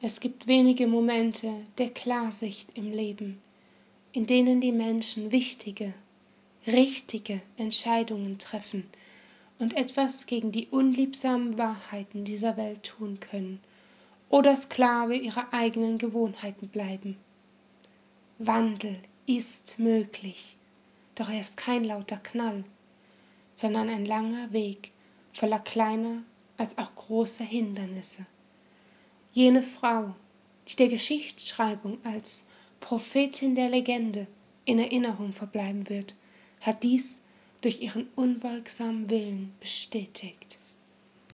Es gibt wenige Momente der Klarsicht im Leben, in denen die Menschen wichtige, richtige Entscheidungen treffen und etwas gegen die unliebsamen Wahrheiten dieser Welt tun können oder Sklave ihrer eigenen Gewohnheiten bleiben. Wandel ist möglich, doch er ist kein lauter Knall, sondern ein langer Weg voller kleiner als auch großer Hindernisse. Jene Frau, die der Geschichtsschreibung als Prophetin der Legende in Erinnerung verbleiben wird, hat dies durch ihren unbeugsamen Willen bestätigt.